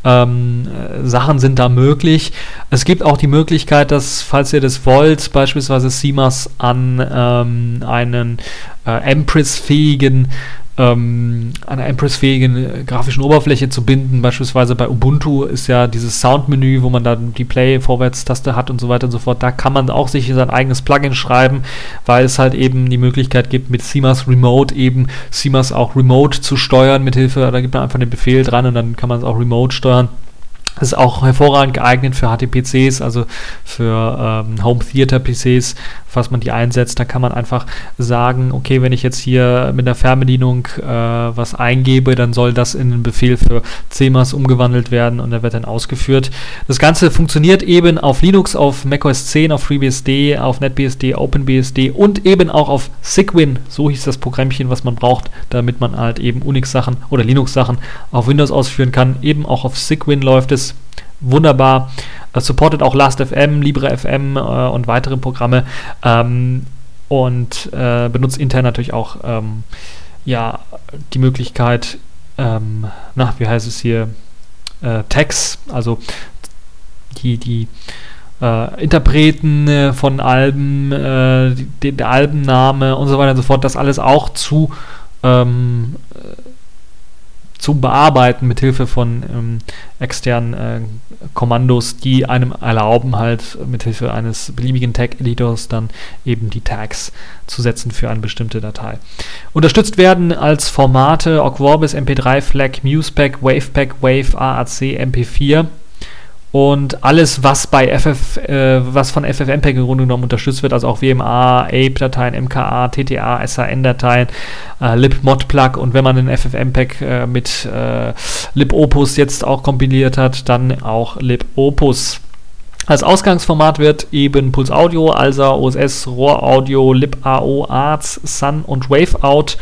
ähm, Sachen sind da möglich. Es gibt auch die Möglichkeit, dass, falls ihr das wollt, beispielsweise CMAS an ähm, einen äh, Empress-fähigen ähm, einer Empress-fähigen äh, grafischen Oberfläche zu binden. Beispielsweise bei Ubuntu ist ja dieses Sound-Menü, wo man dann die Play-Vorwärtstaste hat und so weiter und so fort. Da kann man auch sich sein eigenes Plugin schreiben, weil es halt eben die Möglichkeit gibt, mit CMAS Remote eben CMAS auch remote zu steuern mit Hilfe, da gibt man einfach den Befehl dran und dann kann man es auch remote steuern. Das ist auch hervorragend geeignet für HTPCs, also für ähm, Home Theater PCs, falls man die einsetzt. Da kann man einfach sagen, okay, wenn ich jetzt hier mit der Fernbedienung äh, was eingebe, dann soll das in einen Befehl für CMAS umgewandelt werden und der wird dann ausgeführt. Das Ganze funktioniert eben auf Linux, auf macOS 10, auf FreeBSD, auf NetBSD, OpenBSD und eben auch auf Sigwin. So hieß das Programmchen, was man braucht, damit man halt eben Unix-Sachen oder Linux-Sachen auf Windows ausführen kann. Eben auch auf Sigwin läuft es wunderbar. Supportet auch Last.fm, LibreFM äh, und weitere Programme ähm, und äh, benutzt intern natürlich auch ähm, ja, die Möglichkeit, ähm, na, wie heißt es hier, äh, Tags, also die, die äh, Interpreten äh, von Alben, äh, die, der Albenname und so weiter und so fort, das alles auch zu ähm, zu bearbeiten mit Hilfe von ähm, externen äh, Kommandos, die einem erlauben, halt mit Hilfe eines beliebigen Tag-Editors dann eben die Tags zu setzen für eine bestimmte Datei. Unterstützt werden als Formate Ogvorbis, MP3, FLAC, MusePack, WavePack, Wave, AAC, MP4 und alles, was bei FF, äh, was von FFmpeg im Grunde genommen unterstützt wird, also auch WMA, APE-Dateien, MKA, TTA, SAN-Dateien, äh, libmodplug und wenn man den FFmpeg äh, mit äh, libopus jetzt auch kompiliert hat, dann auch libopus. Als Ausgangsformat wird eben Puls Audio, ALSA, OSS, Rohraudio, LibAO, ARTS, Sun und WaveOut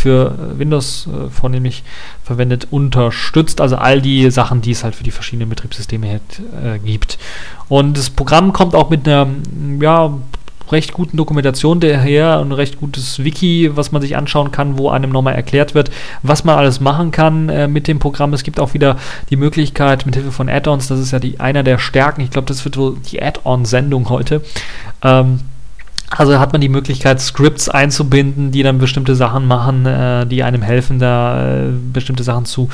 für Windows äh, vornehmlich verwendet, unterstützt. Also all die Sachen, die es halt für die verschiedenen Betriebssysteme äh, gibt. Und das Programm kommt auch mit einer, ja, recht guten Dokumentation daher und recht gutes Wiki, was man sich anschauen kann, wo einem nochmal erklärt wird, was man alles machen kann äh, mit dem Programm. Es gibt auch wieder die Möglichkeit mit Hilfe von Add-ons, das ist ja die, einer der Stärken, ich glaube, das wird wohl die Add-on-Sendung heute. Ähm, also hat man die Möglichkeit, Scripts einzubinden, die dann bestimmte Sachen machen, äh, die einem helfen, da äh, bestimmte Sachen zu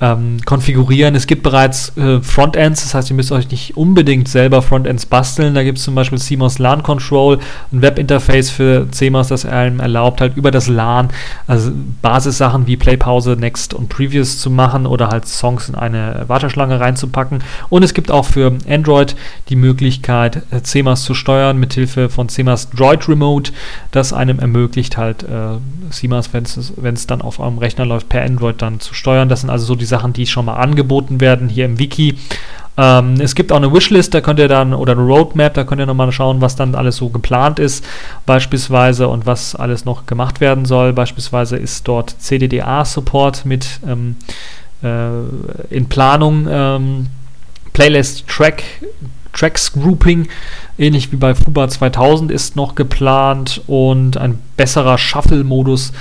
ähm, konfigurieren. Es gibt bereits äh, Frontends, das heißt, ihr müsst euch nicht unbedingt selber Frontends basteln. Da gibt es zum Beispiel CMOS LAN Control, ein Webinterface für CMOS, das einem erlaubt, halt über das LAN also Basissachen wie Play, Pause, Next und Previous zu machen oder halt Songs in eine Warteschlange reinzupacken. Und es gibt auch für Android die Möglichkeit, äh, CMOS zu steuern mit Hilfe von CMOS Droid Remote, das einem ermöglicht, halt äh, CMOS, wenn es dann auf eurem Rechner läuft, per Android dann zu steuern. Das sind also so die Sachen, die schon mal angeboten werden hier im Wiki. Ähm, es gibt auch eine Wishlist, da könnt ihr dann, oder eine Roadmap, da könnt ihr nochmal schauen, was dann alles so geplant ist, beispielsweise und was alles noch gemacht werden soll. Beispielsweise ist dort CDDA-Support mit ähm, äh, in Planung. Ähm, Playlist Track Tracks Grouping, ähnlich wie bei FUBA 2000, ist noch geplant und ein besserer Shuffle-Modus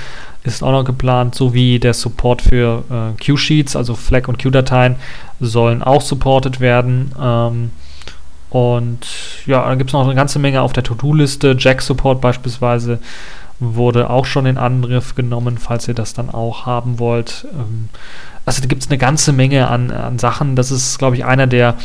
ist auch noch geplant, sowie der Support für äh, Q-Sheets, also Flag- und Q-Dateien, sollen auch supported werden. Ähm, und ja, da gibt es noch eine ganze Menge auf der To-Do-Liste. Jack-Support beispielsweise wurde auch schon in Angriff genommen, falls ihr das dann auch haben wollt. Ähm, also da gibt es eine ganze Menge an, an Sachen. Das ist, glaube ich, einer der,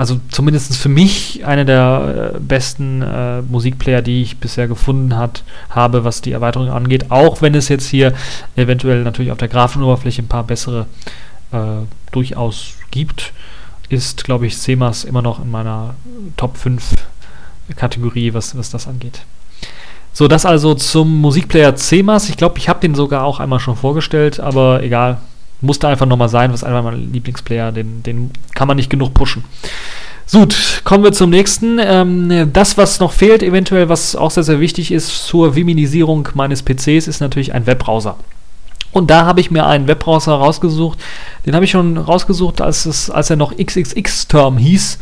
also zumindest für mich, einer der äh, besten äh, Musikplayer, die ich bisher gefunden hat, habe, was die Erweiterung angeht. Auch wenn es jetzt hier eventuell natürlich auf der Grafenoberfläche ein paar bessere äh, durchaus gibt, ist, glaube ich, CMAS immer noch in meiner Top 5 Kategorie, was, was das angeht. So, das also zum Musikplayer CMAS. Ich glaube, ich habe den sogar auch einmal schon vorgestellt, aber egal. Musste einfach nochmal sein, was einfach mein Lieblingsplayer, den, den kann man nicht genug pushen. Gut, kommen wir zum nächsten. Ähm, das, was noch fehlt, eventuell, was auch sehr, sehr wichtig ist zur Viminisierung meines PCs, ist natürlich ein Webbrowser. Und da habe ich mir einen Webbrowser rausgesucht. Den habe ich schon rausgesucht, als, es, als er noch XXX-Term hieß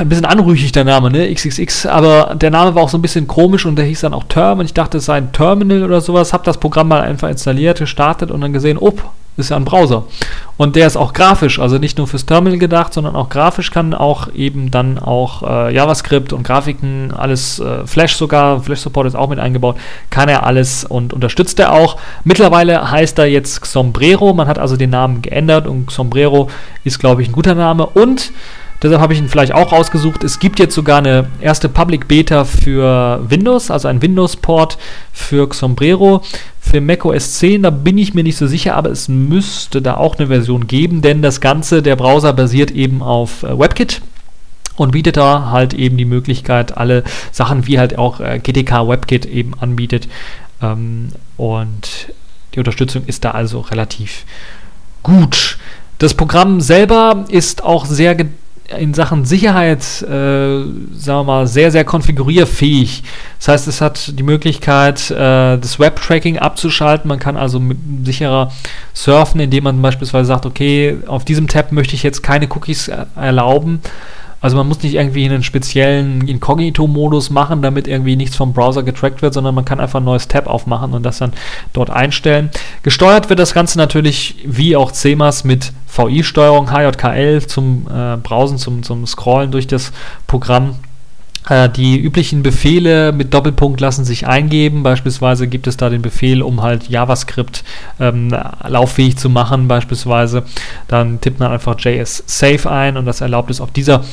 ein bisschen anrüchig der Name, ne? XXX, aber der Name war auch so ein bisschen komisch und der hieß dann auch Term und ich dachte, es sei ein Terminal oder sowas, habe das Programm mal einfach installiert, gestartet und dann gesehen, oh, ist ja ein Browser. Und der ist auch grafisch, also nicht nur fürs Terminal gedacht, sondern auch grafisch kann auch eben dann auch äh, JavaScript und Grafiken, alles äh, Flash sogar, Flash Support ist auch mit eingebaut, kann er alles und unterstützt er auch. Mittlerweile heißt er jetzt Sombrero, man hat also den Namen geändert und Sombrero ist, glaube ich, ein guter Name und Deshalb habe ich ihn vielleicht auch rausgesucht. Es gibt jetzt sogar eine erste Public Beta für Windows, also ein Windows-Port für Sombrero. Für Mac OS 10, da bin ich mir nicht so sicher, aber es müsste da auch eine Version geben, denn das Ganze, der Browser basiert eben auf äh, WebKit und bietet da halt eben die Möglichkeit, alle Sachen wie halt auch äh, GTK WebKit eben anbietet. Ähm, und die Unterstützung ist da also relativ gut. Das Programm selber ist auch sehr in Sachen Sicherheit, äh, sagen wir mal, sehr, sehr konfigurierfähig. Das heißt, es hat die Möglichkeit, äh, das Web-Tracking abzuschalten. Man kann also sicherer surfen, indem man beispielsweise sagt, okay, auf diesem Tab möchte ich jetzt keine Cookies äh, erlauben. Also man muss nicht irgendwie einen speziellen Inkognito-Modus machen, damit irgendwie nichts vom Browser getrackt wird, sondern man kann einfach ein neues Tab aufmachen und das dann dort einstellen. Gesteuert wird das Ganze natürlich wie auch CMAS mit VI-Steuerung, HJKL zum äh, Browsen, zum, zum Scrollen durch das Programm. Äh, die üblichen Befehle mit Doppelpunkt lassen sich eingeben. Beispielsweise gibt es da den Befehl, um halt JavaScript ähm, lauffähig zu machen. Beispielsweise dann tippt man einfach JS Save ein und das erlaubt es auf dieser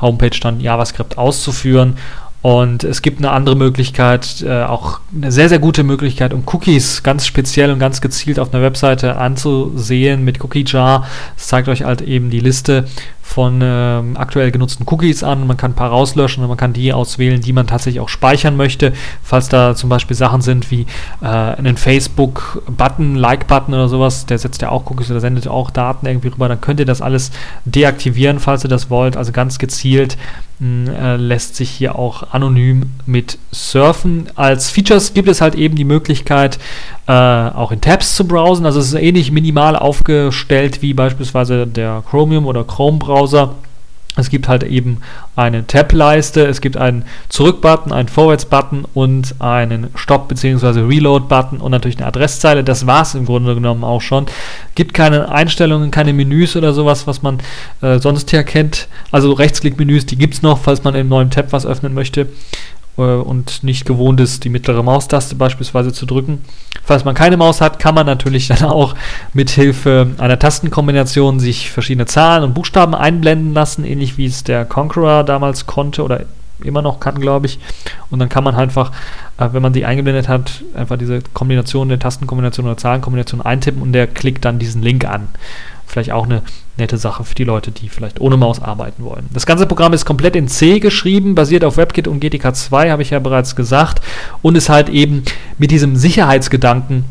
Homepage dann JavaScript auszuführen. Und es gibt eine andere Möglichkeit, äh, auch eine sehr, sehr gute Möglichkeit, um Cookies ganz speziell und ganz gezielt auf einer Webseite anzusehen mit Cookie Jar. Es zeigt euch halt eben die Liste von ähm, aktuell genutzten Cookies an. Man kann ein paar rauslöschen und man kann die auswählen, die man tatsächlich auch speichern möchte. Falls da zum Beispiel Sachen sind wie äh, einen Facebook-Button, Like-Button oder sowas, der setzt ja auch Cookies oder sendet auch Daten irgendwie rüber, dann könnt ihr das alles deaktivieren, falls ihr das wollt. Also ganz gezielt äh, lässt sich hier auch anonym mit surfen. Als Features gibt es halt eben die Möglichkeit, äh, auch in Tabs zu browsen. Also es ist ähnlich minimal aufgestellt wie beispielsweise der Chromium oder Chrome-Browser. Es gibt halt eben eine Tab-Leiste, es gibt einen Zurück-Button, einen Vorwärts-Button und einen Stop- bzw. Reload-Button und natürlich eine Adresszeile. Das war es im Grunde genommen auch schon. Gibt keine Einstellungen, keine Menüs oder sowas, was man äh, sonst hier kennt. Also Rechtsklick-Menüs, die gibt es noch, falls man im neuen Tab was öffnen möchte und nicht gewohnt ist, die mittlere Maustaste beispielsweise zu drücken. Falls man keine Maus hat, kann man natürlich dann auch mit Hilfe einer Tastenkombination sich verschiedene Zahlen und Buchstaben einblenden lassen, ähnlich wie es der Conqueror damals konnte oder immer noch kann, glaube ich. Und dann kann man einfach, äh, wenn man die eingeblendet hat, einfach diese Kombination der Tastenkombination oder Zahlenkombination eintippen und der klickt dann diesen Link an vielleicht auch eine nette Sache für die Leute, die vielleicht ohne Maus arbeiten wollen. Das ganze Programm ist komplett in C geschrieben, basiert auf WebKit und GTK2, habe ich ja bereits gesagt, und ist halt eben mit diesem Sicherheitsgedanken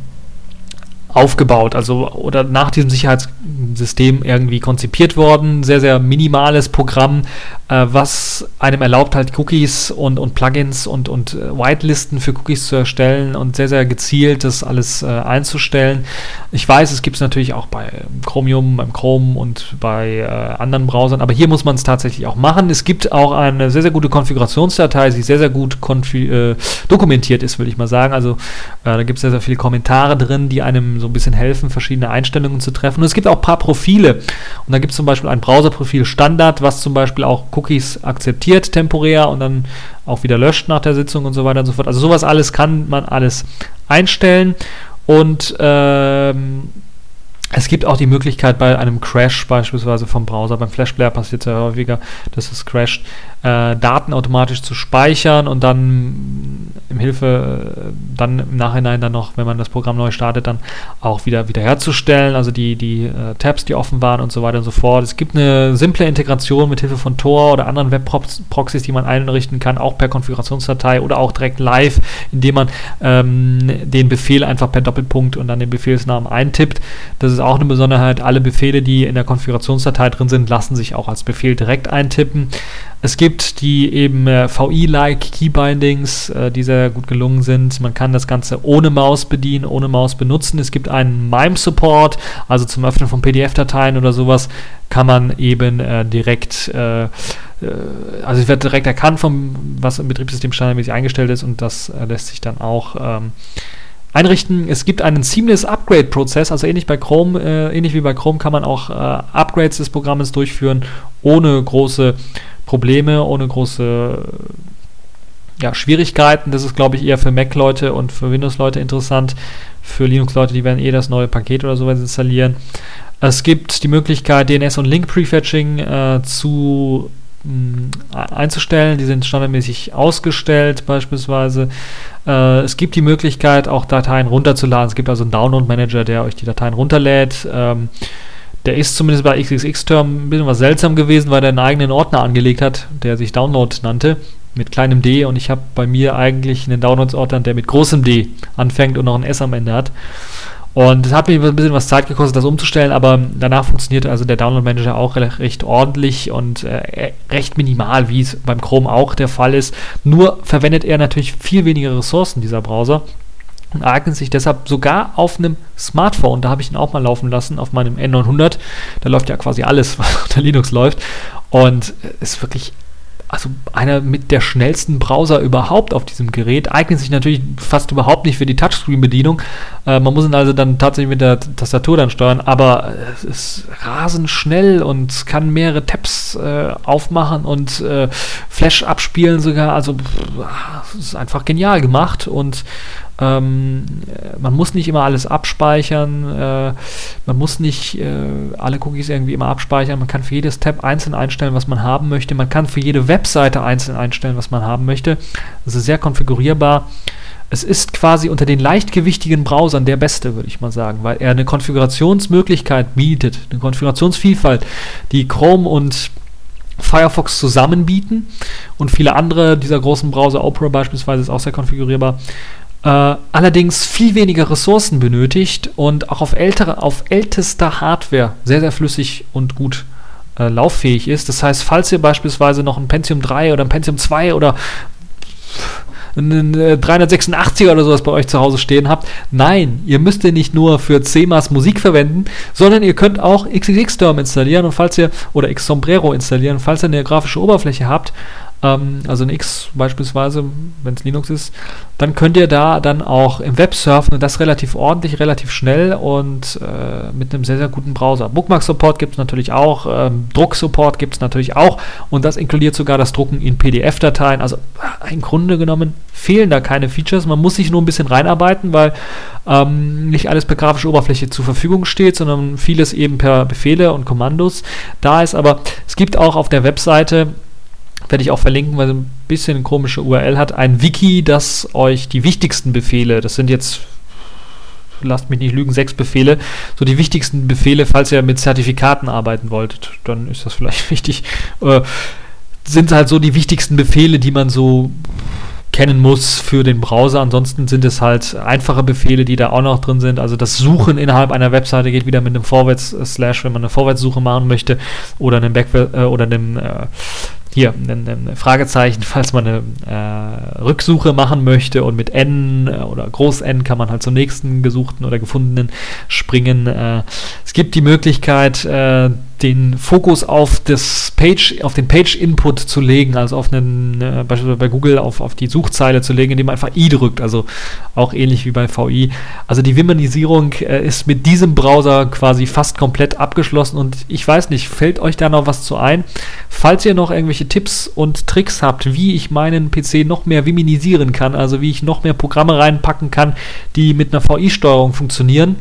aufgebaut, also oder nach diesem Sicherheitssystem irgendwie konzipiert worden. Sehr, sehr minimales Programm, was einem erlaubt, halt Cookies und, und Plugins und, und äh, Whitelisten für Cookies zu erstellen und sehr, sehr gezielt das alles äh, einzustellen. Ich weiß, es gibt es natürlich auch bei Chromium, beim Chrome und bei äh, anderen Browsern, aber hier muss man es tatsächlich auch machen. Es gibt auch eine sehr, sehr gute Konfigurationsdatei, die sehr, sehr gut äh, dokumentiert ist, würde ich mal sagen. Also äh, da gibt es sehr, sehr viele Kommentare drin, die einem so ein bisschen helfen, verschiedene Einstellungen zu treffen. Und es gibt auch ein paar Profile. Und da gibt es zum Beispiel ein Browserprofil Standard, was zum Beispiel auch Cookies akzeptiert temporär und dann auch wieder löscht nach der Sitzung und so weiter und so fort. Also sowas alles kann man alles einstellen. Und ähm, es gibt auch die Möglichkeit bei einem Crash beispielsweise vom Browser, beim Flashplayer passiert es ja häufiger, dass es crasht, äh, Daten automatisch zu speichern und dann im Hilfe, äh, dann im Nachhinein dann noch, wenn man das Programm neu startet, dann auch wieder wiederherzustellen, also die, die äh, Tabs, die offen waren und so weiter und so fort. Es gibt eine simple Integration mit Hilfe von Tor oder anderen Web-Proxys, die man einrichten kann, auch per Konfigurationsdatei oder auch direkt live, indem man ähm, den Befehl einfach per Doppelpunkt und dann den Befehlsnamen eintippt. Das ist auch eine Besonderheit. Alle Befehle, die in der Konfigurationsdatei drin sind, lassen sich auch als Befehl direkt eintippen. Es gibt die eben äh, VI-like Keybindings, äh, die sehr gut gelungen sind. Man kann das Ganze ohne Maus bedienen, ohne Maus benutzen. Es gibt einen MIME-Support, also zum Öffnen von PDF-Dateien oder sowas kann man eben äh, direkt, äh, äh, also es wird direkt erkannt, vom, was im Betriebssystem standardmäßig eingestellt ist und das äh, lässt sich dann auch ähm, einrichten. Es gibt einen Seamless Upgrade-Prozess, also ähnlich bei Chrome, äh, ähnlich wie bei Chrome kann man auch äh, Upgrades des Programmes durchführen, ohne große Probleme, ohne große ja, Schwierigkeiten. Das ist, glaube ich, eher für Mac-Leute und für Windows-Leute interessant. Für Linux-Leute, die werden eh das neue Paket oder sowas installieren. Es gibt die Möglichkeit, DNS und Link-Prefetching äh, zu einzustellen. Die sind standardmäßig ausgestellt beispielsweise. Äh, es gibt die Möglichkeit, auch Dateien runterzuladen. Es gibt also einen Download-Manager, der euch die Dateien runterlädt. Ähm, der ist zumindest bei XXX-Term ein bisschen was seltsam gewesen, weil er einen eigenen Ordner angelegt hat, der sich Download nannte, mit kleinem d. Und ich habe bei mir eigentlich einen Downloads-Ordner, der mit großem D anfängt und noch ein S am Ende hat. Und es hat mir ein bisschen was Zeit gekostet, das umzustellen, aber danach funktioniert also der Download Manager auch recht, ordentlich und äh, recht minimal, wie es beim Chrome auch der Fall ist. Nur verwendet er natürlich viel weniger Ressourcen, dieser Browser. Und eignet sich deshalb sogar auf einem Smartphone, da habe ich ihn auch mal laufen lassen, auf meinem N900. Da läuft ja quasi alles, was unter Linux läuft. Und ist wirklich also einer mit der schnellsten Browser überhaupt auf diesem Gerät, eignet sich natürlich fast überhaupt nicht für die Touchscreen-Bedienung. Äh, man muss ihn also dann tatsächlich mit der Tastatur dann steuern, aber es ist rasend schnell und kann mehrere Tabs äh, aufmachen und äh, Flash abspielen sogar. Also es ist einfach genial gemacht und ähm, man muss nicht immer alles abspeichern, äh, man muss nicht äh, alle Cookies irgendwie immer abspeichern, man kann für jedes Tab einzeln einstellen, was man haben möchte, man kann für jede Webseite einzeln einstellen, was man haben möchte. Das ist sehr konfigurierbar. Es ist quasi unter den leichtgewichtigen Browsern der beste, würde ich mal sagen, weil er eine Konfigurationsmöglichkeit bietet, eine Konfigurationsvielfalt, die Chrome und Firefox zusammen bieten und viele andere dieser großen Browser, Opera beispielsweise, ist auch sehr konfigurierbar äh, allerdings viel weniger Ressourcen benötigt und auch auf, ältere, auf ältester Hardware sehr, sehr flüssig und gut äh, lauffähig ist. Das heißt, falls ihr beispielsweise noch ein Pentium 3 oder ein Pentium 2 oder einen 386er oder sowas bei euch zu Hause stehen habt. Nein, ihr müsst ihr nicht nur für CMAS Musik verwenden, sondern ihr könnt auch XXX-Term installieren und falls ihr oder X-Sombrero installieren, falls ihr eine grafische Oberfläche habt, ähm, also ein X beispielsweise, wenn es Linux ist, dann könnt ihr da dann auch im Web surfen und das relativ ordentlich, relativ schnell und äh, mit einem sehr, sehr guten Browser. Bookmark-Support gibt es natürlich auch, ähm, Druck-Support gibt es natürlich auch und das inkludiert sogar das Drucken in PDF-Dateien. Also im Grunde genommen fehlen da keine Features. Man muss sich nur ein bisschen reinarbeiten, weil ähm, nicht alles per grafische Oberfläche zur Verfügung steht, sondern vieles eben per Befehle und Kommandos da ist. Aber es gibt auch auf der Webseite werde ich auch verlinken, weil es ein bisschen eine komische URL hat, ein Wiki, das euch die wichtigsten Befehle, das sind jetzt, lasst mich nicht lügen, sechs Befehle, so die wichtigsten Befehle, falls ihr mit Zertifikaten arbeiten wolltet, dann ist das vielleicht wichtig, äh, sind halt so die wichtigsten Befehle, die man so kennen muss für den Browser. Ansonsten sind es halt einfache Befehle, die da auch noch drin sind. Also das Suchen innerhalb einer Webseite geht wieder mit einem Vorwärts-Slash, wenn man eine Vorwärtssuche machen möchte, oder einem Back äh, oder einem äh, hier ein, ein Fragezeichen, falls man eine äh, Rücksuche machen möchte und mit N äh, oder Groß N kann man halt zum nächsten gesuchten oder gefundenen springen. Äh, es gibt die Möglichkeit, äh, den Fokus auf das Page, auf den Page-Input zu legen, also auf einen, äh, beispielsweise bei Google auf, auf die Suchzeile zu legen, indem man einfach i drückt, also auch ähnlich wie bei VI. Also die Wimmernisierung äh, ist mit diesem Browser quasi fast komplett abgeschlossen und ich weiß nicht, fällt euch da noch was zu ein? Falls ihr noch irgendwelche Tipps und Tricks habt, wie ich meinen PC noch mehr wiminisieren kann, also wie ich noch mehr Programme reinpacken kann, die mit einer VI-Steuerung funktionieren,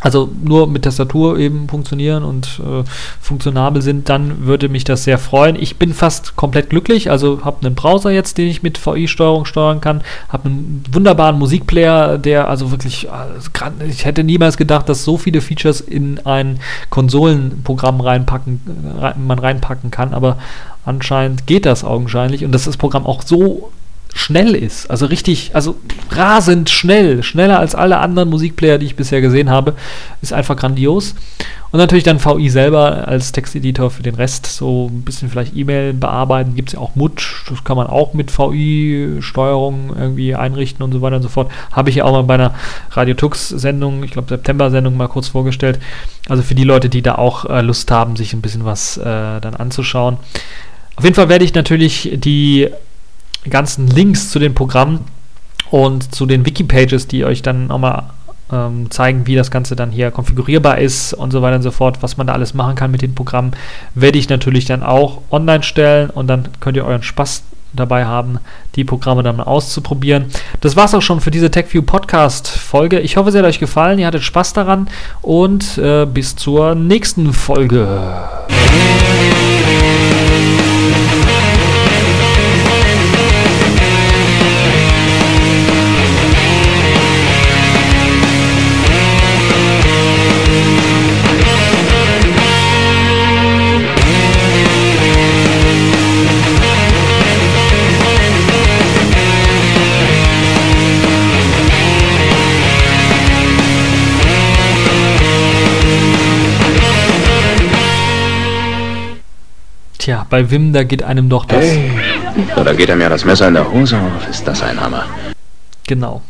also nur mit Tastatur eben funktionieren und äh, funktionabel sind, dann würde mich das sehr freuen. Ich bin fast komplett glücklich, also habe einen Browser jetzt, den ich mit VI-Steuerung steuern kann, habe einen wunderbaren Musikplayer, der also wirklich, also ich hätte niemals gedacht, dass so viele Features in ein Konsolenprogramm reinpacken, rein, man reinpacken kann, aber anscheinend geht das augenscheinlich. Und dass das Programm auch so schnell ist. Also richtig, also rasend schnell, schneller als alle anderen Musikplayer, die ich bisher gesehen habe, ist einfach grandios. Und natürlich dann VI selber als Texteditor für den Rest, so ein bisschen vielleicht E-Mail bearbeiten, gibt es ja auch Mutsch, das kann man auch mit VI-Steuerung irgendwie einrichten und so weiter und so fort. Habe ich ja auch mal bei einer Radio Tux-Sendung, ich glaube September-Sendung mal kurz vorgestellt. Also für die Leute, die da auch äh, Lust haben, sich ein bisschen was äh, dann anzuschauen. Auf jeden Fall werde ich natürlich die ganzen Links zu den Programmen und zu den Wiki-Pages, die euch dann nochmal ähm, zeigen, wie das Ganze dann hier konfigurierbar ist und so weiter und so fort, was man da alles machen kann mit den Programmen, werde ich natürlich dann auch online stellen und dann könnt ihr euren Spaß dabei haben, die Programme dann mal auszuprobieren. Das war es auch schon für diese TechView Podcast Folge. Ich hoffe, es hat euch gefallen, ihr hattet Spaß daran und äh, bis zur nächsten Folge. Bei Wim, da geht einem doch das. Hey, da geht einem ja das Messer in der Hose auf. Ist das ein Hammer? Genau.